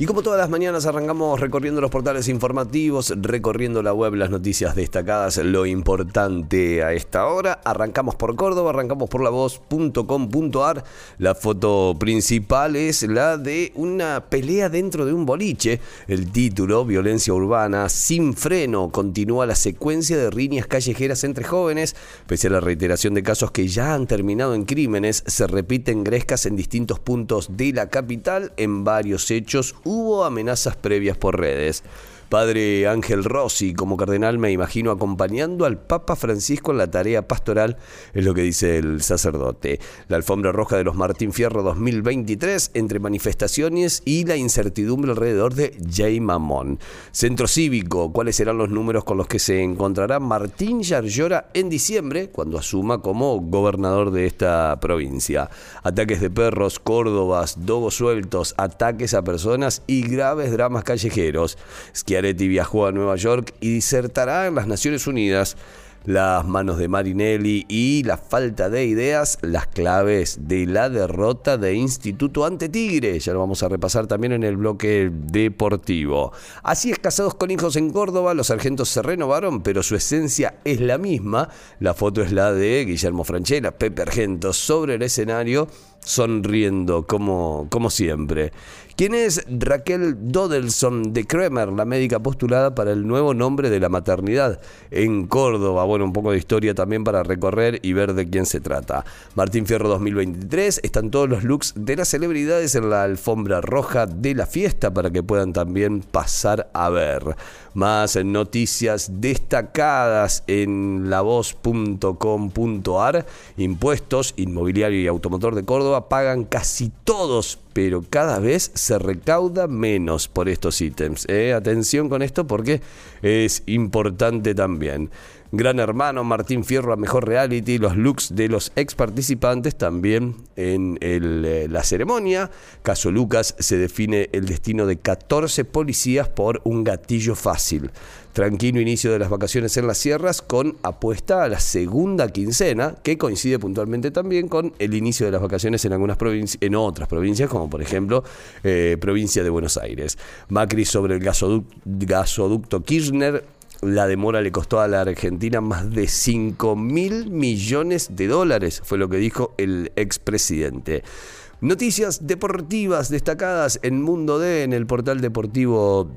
Y como todas las mañanas arrancamos recorriendo los portales informativos, recorriendo la web, las noticias destacadas, lo importante a esta hora. Arrancamos por Córdoba, arrancamos por la voz.com.ar. La foto principal es la de una pelea dentro de un boliche. El título, Violencia Urbana sin freno, continúa la secuencia de riñas callejeras entre jóvenes. Pese a la reiteración de casos que ya han terminado en crímenes, se repiten grescas en distintos puntos de la capital en varios hechos hubo amenazas previas por redes. Padre Ángel Rossi, como cardenal, me imagino acompañando al Papa Francisco en la tarea pastoral, es lo que dice el sacerdote. La alfombra roja de los Martín Fierro 2023, entre manifestaciones y la incertidumbre alrededor de Jay Mamón. Centro Cívico, ¿cuáles serán los números con los que se encontrará Martín Yarlora en diciembre, cuando asuma como gobernador de esta provincia? Ataques de perros, córdobas, dogos sueltos, ataques a personas y graves dramas callejeros. Schiaretti viajó a Nueva York y disertará en las Naciones Unidas las manos de Marinelli y la falta de ideas, las claves de la derrota de Instituto ante Tigre. Ya lo vamos a repasar también en el bloque deportivo. Así es, casados con hijos en Córdoba, los sargentos se renovaron, pero su esencia es la misma. La foto es la de Guillermo Franchella, Pepe Argento, sobre el escenario, sonriendo como, como siempre. ¿Quién es Raquel Dodelson de Kremer, la médica postulada para el nuevo nombre de la maternidad en Córdoba? Bueno, un poco de historia también para recorrer y ver de quién se trata. Martín Fierro 2023, están todos los looks de las celebridades en la alfombra roja de la fiesta para que puedan también pasar a ver. Más noticias destacadas en lavoz.com.ar. Impuestos, inmobiliario y automotor de Córdoba pagan casi todos pero cada vez se recauda menos por estos ítems. ¿eh? Atención con esto porque es importante también. Gran Hermano, Martín Fierro, a Mejor Reality, los looks de los ex participantes también en eh, la ceremonia. Caso Lucas se define el destino de 14 policías por un gatillo fácil. Tranquilo inicio de las vacaciones en las sierras con apuesta a la segunda quincena, que coincide puntualmente también con el inicio de las vacaciones en algunas provincias, en otras provincias, como por ejemplo eh, provincia de Buenos Aires. Macri sobre el gasoducto Kirchner la demora le costó a la Argentina más de 5 mil millones de dólares, fue lo que dijo el expresidente. Noticias deportivas destacadas en Mundo D, en el portal deportivo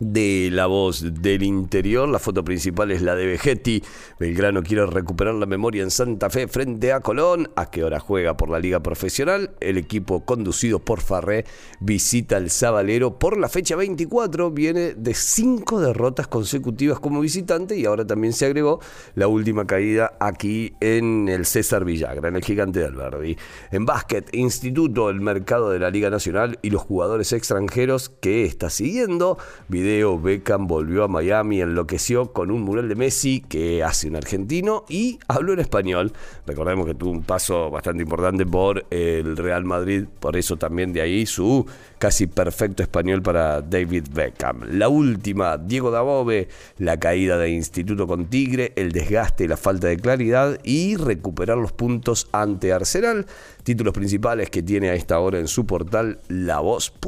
de La Voz del Interior. La foto principal es la de Vegetti. Belgrano quiere recuperar la memoria en Santa Fe frente a Colón. ¿A qué hora juega por la Liga Profesional? El equipo conducido por Farré visita el Sabalero por la fecha 24. Viene de cinco derrotas consecutivas como visitante y ahora también se agregó la última caída aquí en el César Villagra, en el Gigante de Alberdi. En básquet, Instituto, el mercado de la Liga Nacional y los jugadores extranjeros que está siguiendo Beckham volvió a Miami, enloqueció con un mural de Messi que hace un argentino y habló en español. Recordemos que tuvo un paso bastante importante por el Real Madrid, por eso también de ahí su casi perfecto español para David Beckham. La última, Diego Dabove, la caída de Instituto con Tigre, el desgaste y la falta de claridad y recuperar los puntos ante Arsenal. Títulos principales que tiene a esta hora en su portal lavoz.com.ar.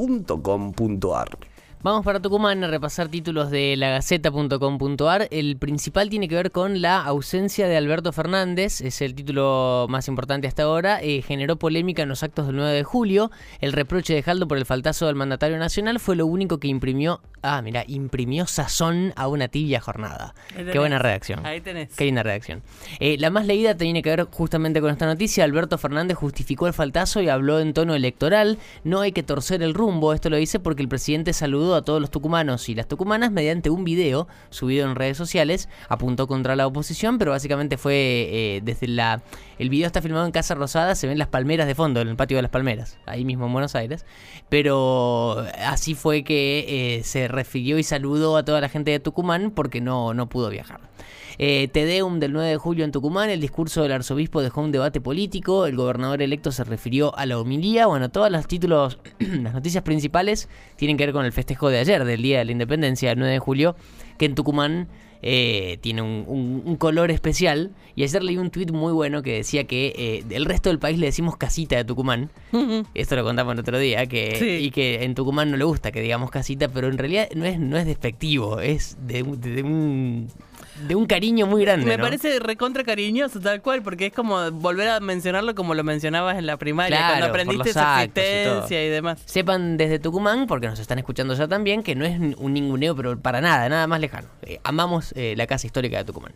Vamos para Tucumán a repasar títulos de lagaceta.com.ar. El principal tiene que ver con la ausencia de Alberto Fernández, es el título más importante hasta ahora. Eh, generó polémica en los actos del 9 de julio. El reproche de Jaldo por el faltazo del mandatario nacional fue lo único que imprimió, ah, mira, imprimió sazón a una tibia jornada. Qué buena redacción. Ahí tenés. Qué linda redacción. Eh, la más leída tiene que ver justamente con esta noticia. Alberto Fernández justificó el faltazo y habló en tono electoral. No hay que torcer el rumbo. Esto lo dice porque el presidente saludó a todos los tucumanos y las tucumanas mediante un video subido en redes sociales. Apuntó contra la oposición, pero básicamente fue eh, desde la... El video está filmado en Casa Rosada, se ven las palmeras de fondo, en el patio de las palmeras, ahí mismo en Buenos Aires. Pero así fue que eh, se refirió y saludó a toda la gente de Tucumán porque no, no pudo viajar. Eh, Tedeum del 9 de julio en Tucumán, el discurso del arzobispo dejó un debate político, el gobernador electo se refirió a la homilía, bueno, todos los títulos, las noticias principales tienen que ver con el festejo de ayer, del Día de la Independencia, del 9 de julio, que en Tucumán eh, tiene un, un- un color especial. Y ayer leí un tuit muy bueno que decía que eh, del resto del país le decimos casita de Tucumán. Esto lo contamos el otro día, que, Sí. y que en Tucumán no le gusta que digamos casita, pero en realidad no es, no es despectivo, es de, de un, de un cariño muy grande. Me ¿no? parece recontra cariñoso, tal cual, porque es como volver a mencionarlo como lo mencionabas en la primaria, Claro, cuando aprendiste y todo. existencia y, demás. Sepan desde Tucumán, porque nos están escuchando ya también, que no es un ninguneo, pero para nada, nada más lejano. Eh, amamos eh, la casa histórica de Tucumán.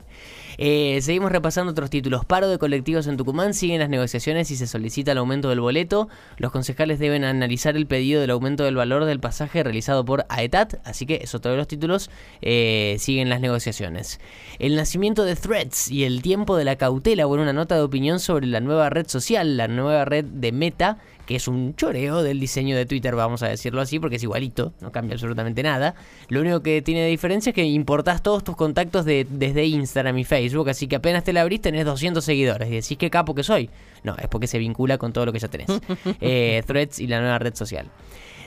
Eh, seguimos repasando otros títulos. Paro de colectivos en Tucumán, siguen las negociaciones y se solicita el aumento del boleto. Los concejales deben analizar el pedido del aumento del valor del pasaje realizado por AETAT, así que eso todos los títulos eh, siguen las negociaciones. El nacimiento de Threads y el tiempo de la cautela, bueno, una nota de opinión sobre la nueva red social, la nueva red de Meta, que es un choreo del diseño de Twitter, vamos a decirlo así, porque es igualito, no cambia absolutamente nada. Lo único que tiene de diferencia es que importás todos tus contactos de, desde Instagram y Facebook, así que apenas te la abrís tenés 200 seguidores y decís qué capo que soy. No, es porque se vincula con todo lo que ya tenés. Eh, Threads y la nueva red social.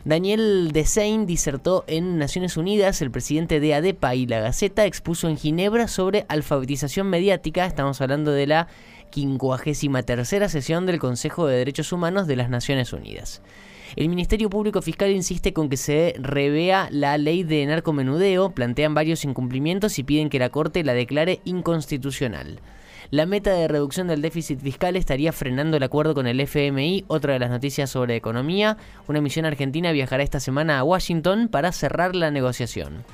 Daniel Desain disertó en Naciones Unidas, el presidente de ADEPA y la Gaceta expuso en Ginebra sobre alfabetización mediática, estamos hablando de la 53 sesión del Consejo de Derechos Humanos de las Naciones Unidas. El Ministerio Público Fiscal insiste con que se revea la ley de narcomenudeo, plantean varios incumplimientos y piden que la Corte la declare inconstitucional. La meta de reducción del déficit fiscal estaría frenando el acuerdo con el FMI. Otra de las noticias sobre economía. Una misión argentina viajará esta semana a Washington para cerrar la negociación.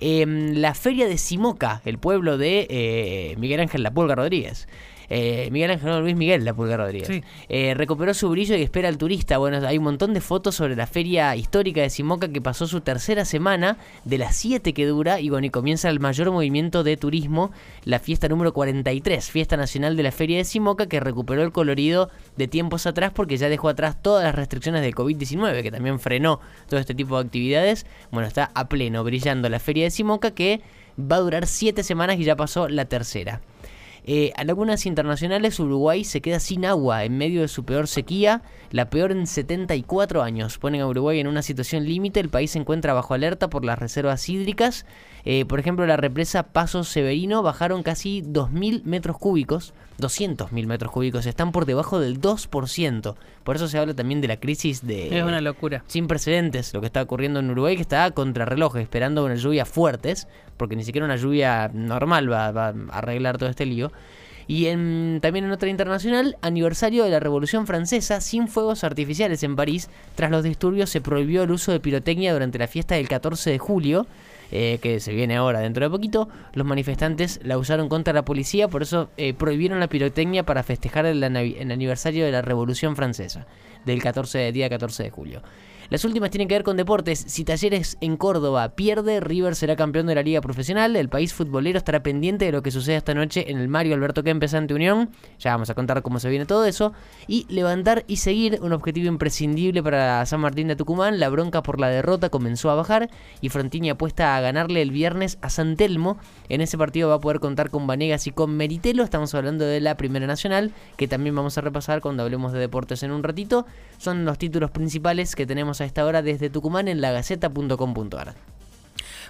Em, la feria de Simoca, el pueblo de eh, Miguel Ángel La Pulga Rodríguez. Eh, Miguel Ángel, no, Luis Miguel La Pulga Rodríguez. Sí. Eh, recuperó su brillo y espera al turista. Bueno, hay un montón de fotos sobre la feria histórica de Simoca que pasó su tercera semana, de las 7 que dura, y bueno, y comienza el mayor movimiento de turismo, la fiesta número 43, Fiesta Nacional de la Feria de Simoca, que recuperó el colorido de tiempos atrás porque ya dejó atrás todas las restricciones de COVID-19, que también frenó todo este tipo de actividades. Bueno, está a pleno, brillando la Feria de Simoca, que va a durar 7 semanas y ya pasó la tercera. Eh, a lagunas internacionales, Uruguay se queda sin agua en medio de su peor sequía, la peor en 74 años. Ponen a Uruguay en una situación límite, el país se encuentra bajo alerta por las reservas hídricas. Eh, por ejemplo, la represa Paso Severino bajaron casi 2.000 metros cúbicos, 200.000 metros cúbicos, están por debajo del 2%. Por eso se habla también de la crisis de... Es una locura. sin precedentes lo que está ocurriendo en Uruguay, que está a contrarreloj, esperando unas lluvias fuertes, porque ni siquiera una lluvia normal va, va a arreglar todo este lío. Y en- también en otra internacional, aniversario de la Revolución Francesa, sin fuegos artificiales en París. Tras los disturbios se prohibió el uso de pirotecnia durante la fiesta del 14 de julio, eh, que se viene ahora dentro de poquito. Los manifestantes la usaron contra la policía, por eso eh, prohibieron la pirotecnia para festejar el, aniversario de la Revolución Francesa, del 14 de, día 14 de julio. Las últimas tienen que ver con deportes. Si Talleres en Córdoba pierde, River será campeón de la Liga Profesional. El país futbolero estará pendiente de lo que suceda esta noche en el Mario Alberto Kempes ante Unión. Ya vamos a contar cómo se viene todo eso. Y levantar y seguir, un objetivo imprescindible para San Martín de Tucumán. La bronca por la derrota comenzó a bajar y Frontini apuesta a ganarle el viernes a San Telmo. En ese partido va a poder contar con Vanegas y con Meritelo. Estamos hablando de la Primera Nacional, que también vamos a repasar cuando hablemos de deportes en un ratito. Son los títulos principales que tenemos a esta hora desde Tucumán en lagaceta.com.ar.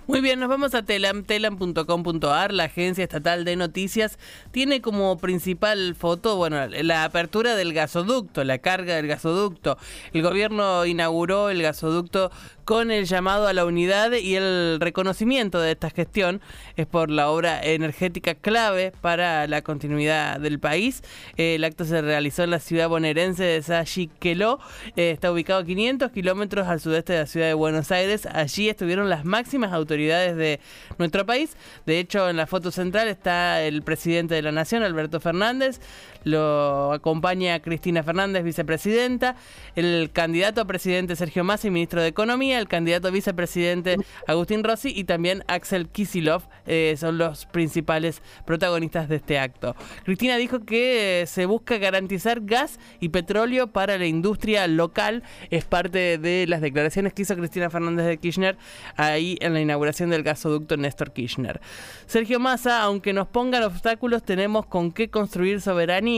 Muy bien, nos vamos a telam, telam.com.ar, la agencia estatal de noticias. Tiene como principal foto, bueno, la apertura del gasoducto, la carga del gasoducto. El gobierno inauguró el gasoducto con el llamado a la unidad y el reconocimiento de esta gestión es por la obra energética clave para la continuidad del país. Eh, el acto se realizó en la ciudad bonaerense de Sayiqueló. Eh, está ubicado a 500 kilómetros al sudeste de la ciudad de Buenos Aires. Allí estuvieron las máximas autoridades de nuestro país. De hecho, en la foto central está el presidente de la Nación, Alberto Fernández. Lo acompaña Cristina Fernández, vicepresidenta. El candidato a presidente Sergio Massa ministro de Economía. El candidato a vicepresidente Agustín Rossi y también Axel Kisilov eh, son los principales protagonistas de este acto. Cristina dijo que eh, se busca garantizar gas y petróleo para la industria local. Es parte de las declaraciones que hizo Cristina Fernández de Kirchner ahí en la inauguración del gasoducto Néstor Kirchner. Sergio Massa, aunque nos pongan obstáculos, tenemos con qué construir soberanía,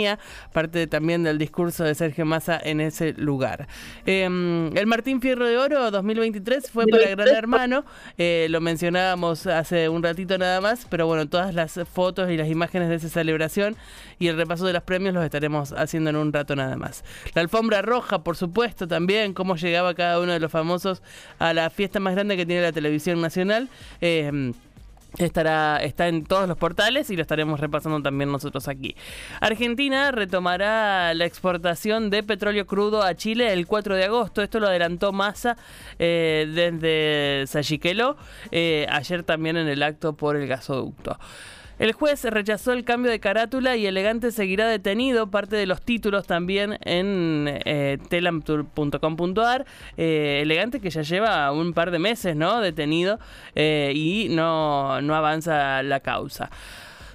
parte también del discurso de Sergio Massa en ese lugar. Eh, el Martín Fierro de Oro 2023 2023 fue para Gran Hermano, eh, lo mencionábamos hace un ratito nada más, pero bueno, todas las fotos y las imágenes de esa celebración y el repaso de los premios los estaremos haciendo en un rato nada más. La alfombra roja, por supuesto, también, cómo llegaba cada uno de los famosos a la fiesta más grande que tiene la televisión nacional. Eh, Estará, está en todos los portales y lo estaremos repasando también nosotros aquí. Argentina retomará la exportación de petróleo crudo a Chile el 4 de agosto. Esto lo adelantó Massa eh, desde Sayiquelo, eh, ayer también en el acto por el gasoducto. El juez rechazó el cambio de carátula y Elegante seguirá detenido. Parte de los títulos también en eh. Eh, Elegante que ya lleva un par de meses ¿no? detenido eh, y no, no avanza la causa.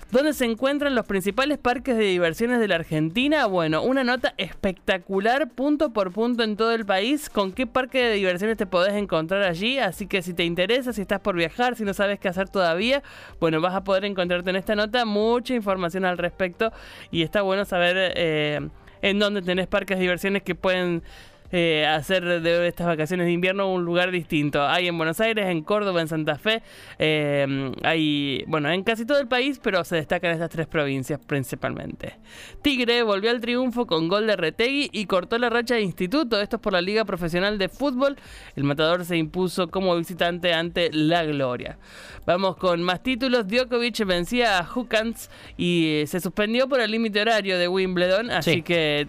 ¿Dónde se encuentran los principales parques de diversiones de la Argentina? Bueno, una nota espectacular, punto por punto en todo el país, con qué parque de diversiones te podés encontrar allí. Así que si te interesa, si estás por viajar, si no sabes qué hacer todavía, bueno, vas a poder encontrarte en esta nota mucha información al respecto. Y está bueno saber eh, en dónde tenés parques de diversiones que pueden eh, hacer de estas vacaciones de invierno un lugar distinto. Hay en Buenos Aires, en Córdoba, en Santa Fe, eh, hay, bueno, en casi todo el país, pero se destacan estas tres provincias principalmente. Tigre volvió al triunfo con gol de Retegui y cortó la racha de instituto. Esto es por la Liga Profesional de Fútbol. El matador se impuso como visitante ante la Gloria. Vamos con más títulos. Djokovic vencía a Hukans y se suspendió por el límite horario de Wimbledon, así que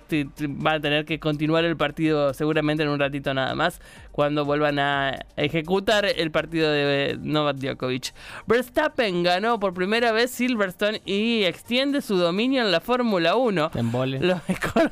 va a tener que continuar el partido seguramente en un ratito nada más, cuando vuelvan a ejecutar el partido de Novak Djokovic. Verstappen ganó por primera vez Silverstone y extiende su dominio en la Fórmula 1. En vole. Lo mejor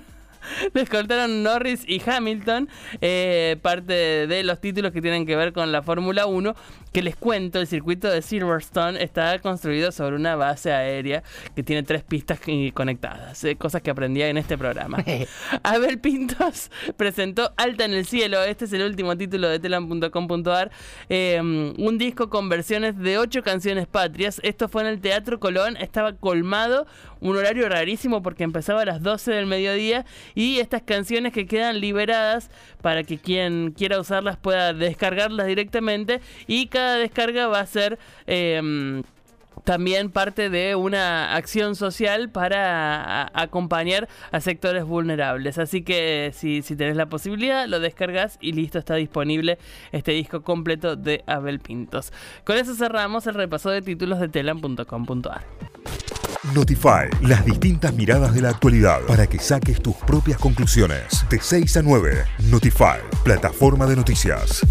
les cortaron Norris y Hamilton, eh, parte de los títulos que tienen que ver con la Fórmula 1, que les cuento, el circuito de Silverstone está construido sobre una base aérea que tiene tres pistas conectadas, eh, cosas que aprendía en este programa. Abel Pintos presentó Alta en el Cielo, este es el último título de telam.com.ar, em, un disco con versiones de ocho canciones patrias, esto fue en el Teatro Colón, estaba colmado, un horario rarísimo porque empezaba a las 12 del mediodía y estas canciones que quedan liberadas para que quien quiera usarlas pueda descargarlas directamente y cada descarga va a ser... Em, también parte de una acción social para acompañar a sectores vulnerables. Así que si, si tenés la posibilidad, lo descargas y listo, está disponible este disco completo de Abel Pintos. Con eso cerramos el repaso de títulos de telam.com.ar. Notify, las distintas miradas de la actualidad para que saques tus propias conclusiones. De 6 a 9, Notify, plataforma de noticias.